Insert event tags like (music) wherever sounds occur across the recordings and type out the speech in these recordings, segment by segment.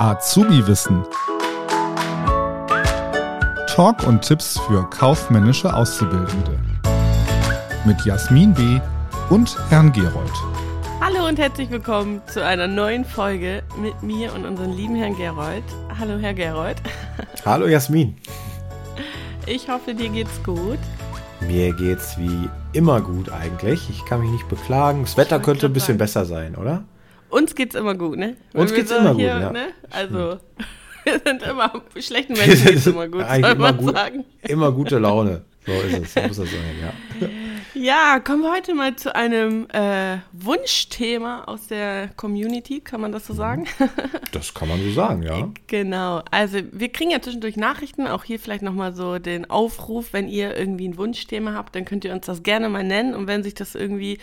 Azubi-Wissen. Talk und Tipps für kaufmännische Auszubildende. Mit Jasmin B. und Herrn Gerold. Hallo und herzlich willkommen zu einer neuen Folge mit mir und unserem lieben Herrn Gerold. Hallo, Herr Gerold. (laughs) Hallo, Jasmin. Ich hoffe, dir geht's gut. Mir geht's wie immer gut eigentlich. Ich kann mich nicht beklagen. Das Wetter könnte ein bisschen sagen. besser sein, oder? Uns geht's immer gut, ne? Uns geht's so immer hier, gut, ja. Ne? Also, (laughs) wir sind immer, schlechten (laughs) Menschen geht's immer gut, soll immer man gut, sagen. Immer gute Laune. So ist es, so muss das sein, ja. (laughs) Ja, kommen wir heute mal zu einem äh, Wunschthema aus der Community, kann man das so sagen? (laughs) Das kann man so sagen, ja. Genau. Also wir kriegen ja zwischendurch Nachrichten, auch hier vielleicht nochmal so den Aufruf, wenn ihr irgendwie ein Wunschthema habt, dann könnt ihr uns das gerne mal nennen und wenn sich das irgendwie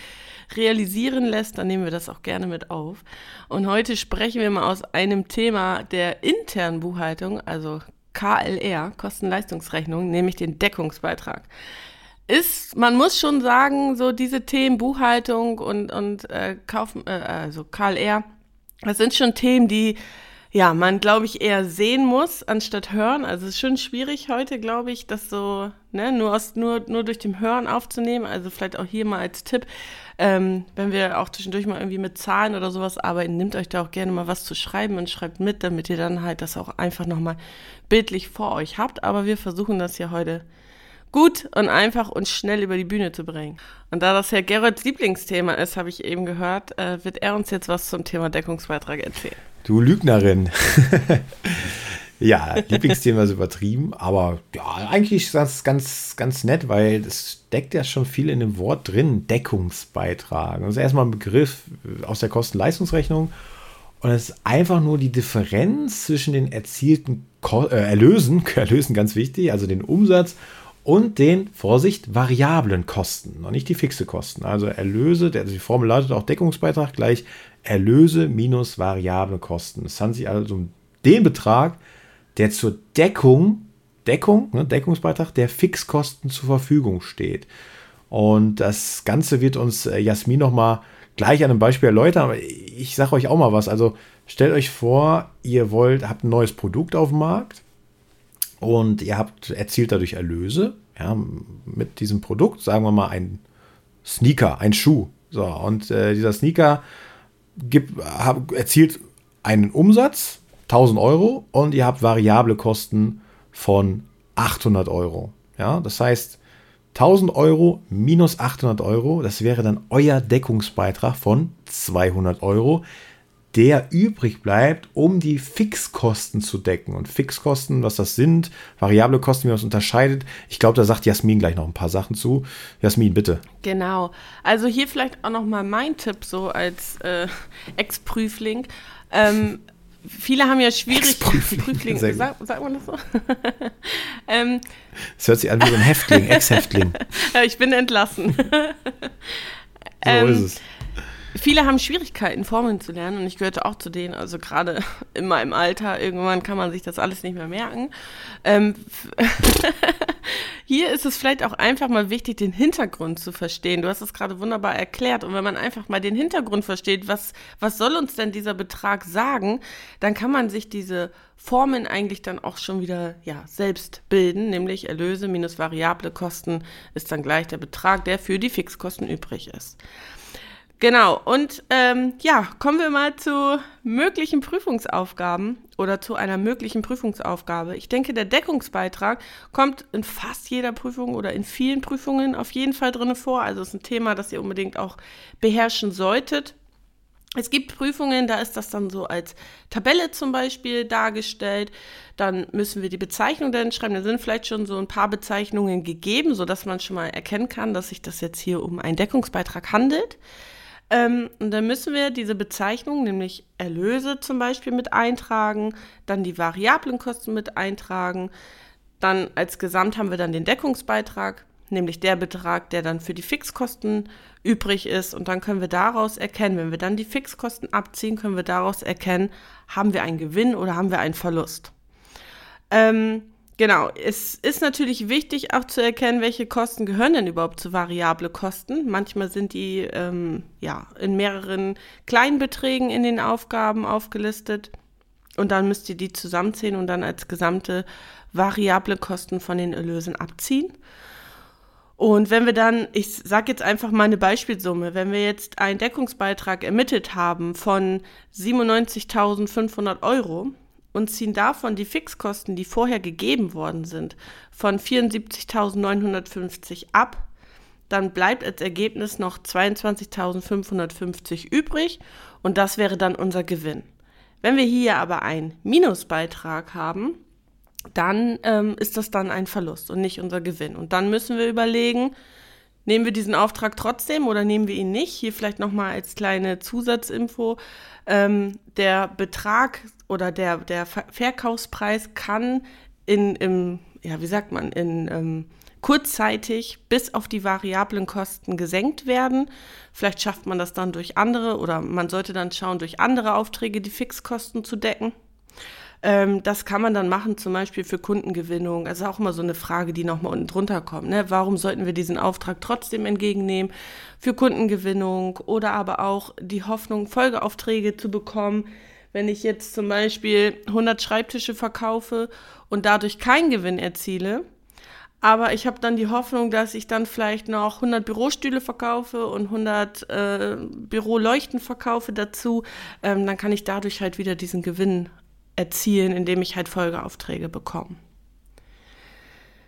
realisieren lässt, dann nehmen wir das auch gerne mit auf. Und heute sprechen wir mal aus einem Thema der internen Buchhaltung, also KLR, Kosten-Leistungsrechnung, nämlich den Deckungsbeitrag. Ist, man muss schon sagen, so diese Themen Buchhaltung und, und äh, Kauf, äh, also KLR, das sind schon Themen, die ja, man, glaube ich, eher sehen muss, anstatt hören. Also es ist schon schwierig heute, glaube ich, das so ne, nur, aus, nur, nur durch dem Hören aufzunehmen. Also vielleicht auch hier mal als Tipp, ähm, wenn wir auch zwischendurch mal irgendwie mit Zahlen oder sowas arbeiten, nehmt euch da auch gerne mal was zu schreiben und schreibt mit, damit ihr dann halt das auch einfach nochmal bildlich vor euch habt. Aber wir versuchen das ja heute gut und einfach und schnell über die Bühne zu bringen. Und da das ja Gerolds Lieblingsthema ist, habe ich eben gehört, äh, wird er uns jetzt was zum Thema Deckungsbeitrag erzählen. Du Lügnerin. (laughs) ja, Lieblingsthema ist übertrieben, aber ja, eigentlich ist das ganz, ganz nett, weil es steckt ja schon viel in dem Wort drin, Deckungsbeitrag. Das ist erstmal ein Begriff aus der Kosten-Leistungsrechnung und es ist einfach nur die Differenz zwischen den erzielten Ko äh, Erlösen, (laughs) Erlösen ganz wichtig, also den Umsatz und den, Vorsicht, variablen Kosten, noch nicht die fixe Kosten. Also Erlöse, also die Formel lautet auch Deckungsbeitrag gleich Erlöse minus variable Kosten. Es handelt sich also um den Betrag, der zur Deckung, Deckung, ne, Deckungsbeitrag der Fixkosten zur Verfügung steht. Und das Ganze wird uns äh, Jasmin nochmal gleich an einem Beispiel erläutern, aber ich sage euch auch mal was. Also stellt euch vor, ihr wollt, habt ein neues Produkt auf dem Markt und ihr habt erzielt dadurch Erlöse ja, mit diesem Produkt, sagen wir mal ein Sneaker, ein Schuh. So, und äh, dieser Sneaker gibt, hab, erzielt einen Umsatz, 1000 Euro, und ihr habt variable Kosten von 800 Euro. Ja, das heißt, 1000 Euro minus 800 Euro, das wäre dann euer Deckungsbeitrag von 200 Euro, der übrig bleibt, um die Fixkosten zu decken. Und Fixkosten, was das sind, variable Kosten, wie man das unterscheidet, ich glaube, da sagt Jasmin gleich noch ein paar Sachen zu. Jasmin, bitte. Genau. Also hier vielleicht auch noch mal mein Tipp so als äh, Ex-Prüfling. Ähm, viele haben ja Schwierigkeiten. Prüfling, sag, sagt man das so? (laughs) ähm, das hört sich an wie ein Häftling, Ex-Häftling. (laughs) ich bin entlassen. so (laughs) ähm, ist es viele haben Schwierigkeiten, Formeln zu lernen und ich gehörte auch zu denen. Also gerade (laughs) in meinem Alter, irgendwann kann man sich das alles nicht mehr merken. Ähm, (laughs) hier ist es vielleicht auch einfach mal wichtig, den Hintergrund zu verstehen. Du hast es gerade wunderbar erklärt. Und wenn man einfach mal den Hintergrund versteht, was, was soll uns denn dieser Betrag sagen, dann kann man sich diese Formeln eigentlich dann auch schon wieder ja, selbst bilden, nämlich Erlöse minus variable Kosten ist dann gleich der Betrag, der für die Fixkosten übrig ist. Genau, und ähm, ja, kommen wir mal zu möglichen Prüfungsaufgaben oder zu einer möglichen Prüfungsaufgabe. Ich denke, der Deckungsbeitrag kommt in fast jeder Prüfung oder in vielen Prüfungen auf jeden Fall drin vor. Also ist ein Thema, das ihr unbedingt auch beherrschen solltet. Es gibt Prüfungen, da ist das dann so als Tabelle zum Beispiel dargestellt. Dann müssen wir die Bezeichnung dann schreiben. Da sind vielleicht schon so ein paar Bezeichnungen gegeben, sodass man schon mal erkennen kann, dass sich das jetzt hier um einen Deckungsbeitrag handelt. Ähm, und dann müssen wir diese Bezeichnung, nämlich Erlöse zum Beispiel, mit eintragen, dann die variablen Kosten mit eintragen. Dann als Gesamt haben wir dann den Deckungsbeitrag, nämlich der Betrag, der dann für die Fixkosten übrig ist. Und dann können wir daraus erkennen, wenn wir dann die Fixkosten abziehen, können wir daraus erkennen, haben wir einen Gewinn oder haben wir einen Verlust. Ähm, Genau, es ist natürlich wichtig auch zu erkennen, welche Kosten gehören denn überhaupt zu variable Kosten. Manchmal sind die ähm, ja in mehreren kleinen Beträgen in den Aufgaben aufgelistet. und dann müsst ihr die zusammenzählen und dann als gesamte variable Kosten von den Erlösen abziehen. Und wenn wir dann, ich sage jetzt einfach mal eine Beispielsumme, wenn wir jetzt einen Deckungsbeitrag ermittelt haben von 97.500 Euro und ziehen davon die Fixkosten, die vorher gegeben worden sind, von 74.950 ab, dann bleibt als Ergebnis noch 22.550 übrig und das wäre dann unser Gewinn. Wenn wir hier aber einen Minusbeitrag haben, dann ähm, ist das dann ein Verlust und nicht unser Gewinn. Und dann müssen wir überlegen, nehmen wir diesen Auftrag trotzdem oder nehmen wir ihn nicht? Hier vielleicht nochmal als kleine Zusatzinfo. Ähm, der Betrag oder der, der Verkaufspreis kann in, im, ja, wie sagt man, in ähm, kurzzeitig bis auf die variablen Kosten gesenkt werden. Vielleicht schafft man das dann durch andere oder man sollte dann schauen, durch andere Aufträge die Fixkosten zu decken. Ähm, das kann man dann machen, zum Beispiel für Kundengewinnung. Ist auch immer so eine Frage, die nochmal unten drunter kommt. Ne? Warum sollten wir diesen Auftrag trotzdem entgegennehmen? Für Kundengewinnung oder aber auch die Hoffnung, Folgeaufträge zu bekommen. Wenn ich jetzt zum Beispiel 100 Schreibtische verkaufe und dadurch keinen Gewinn erziele, aber ich habe dann die Hoffnung, dass ich dann vielleicht noch 100 Bürostühle verkaufe und 100 äh, Büroleuchten verkaufe dazu. Ähm, dann kann ich dadurch halt wieder diesen Gewinn erzielen, indem ich halt Folgeaufträge bekomme.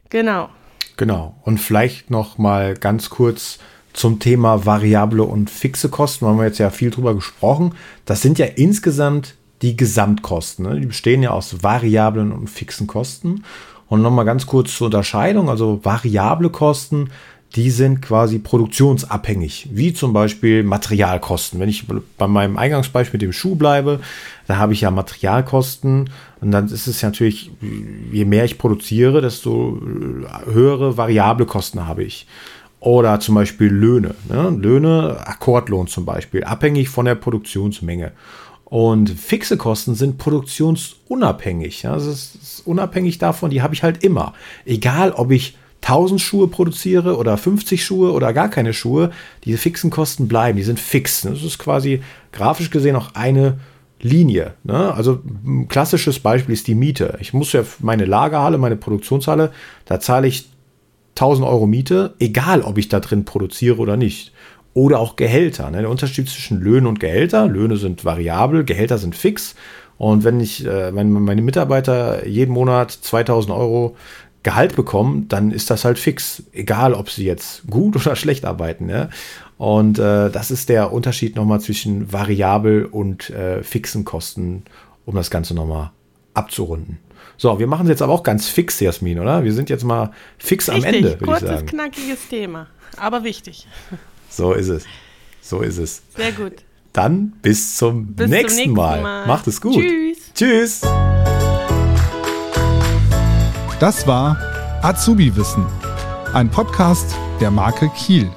Genau. Genau. Und vielleicht noch mal ganz kurz zum Thema variable und fixe Kosten. Da haben wir jetzt ja viel drüber gesprochen. Das sind ja insgesamt die Gesamtkosten. Ne? Die bestehen ja aus variablen und fixen Kosten. Und nochmal ganz kurz zur Unterscheidung. Also variable Kosten die sind quasi produktionsabhängig, wie zum Beispiel Materialkosten. Wenn ich bei meinem Eingangsbeispiel mit dem Schuh bleibe, da habe ich ja Materialkosten und dann ist es natürlich, je mehr ich produziere, desto höhere variable Kosten habe ich. Oder zum Beispiel Löhne. Ne? Löhne, Akkordlohn zum Beispiel, abhängig von der Produktionsmenge. Und fixe Kosten sind produktionsunabhängig. Ja? Das ist unabhängig davon, die habe ich halt immer. Egal, ob ich 1000 Schuhe produziere oder 50 Schuhe oder gar keine Schuhe, diese fixen Kosten bleiben, die sind fix. Das ist quasi grafisch gesehen auch eine Linie. Ne? Also ein klassisches Beispiel ist die Miete. Ich muss ja meine Lagerhalle, meine Produktionshalle, da zahle ich 1000 Euro Miete, egal ob ich da drin produziere oder nicht. Oder auch Gehälter. Ne? Der Unterschied zwischen Löhnen und Gehälter. Löhne sind variabel, Gehälter sind fix. Und wenn ich, äh, wenn meine Mitarbeiter jeden Monat 2000 Euro Gehalt bekommen, dann ist das halt fix. Egal, ob sie jetzt gut (laughs) oder schlecht arbeiten. Ja? Und äh, das ist der Unterschied nochmal zwischen variabel und äh, fixen Kosten, um das Ganze nochmal abzurunden. So, wir machen es jetzt aber auch ganz fix, Jasmin, oder? Wir sind jetzt mal fix Richtig, am Ende, würde ich sagen. Kurzes, knackiges Thema, aber wichtig. (laughs) So ist es. So ist es. Sehr gut. Dann bis zum, bis nächsten, zum nächsten Mal. Mal. Macht es gut. Tschüss. Tschüss. Das war Azubi Wissen, ein Podcast der Marke Kiel.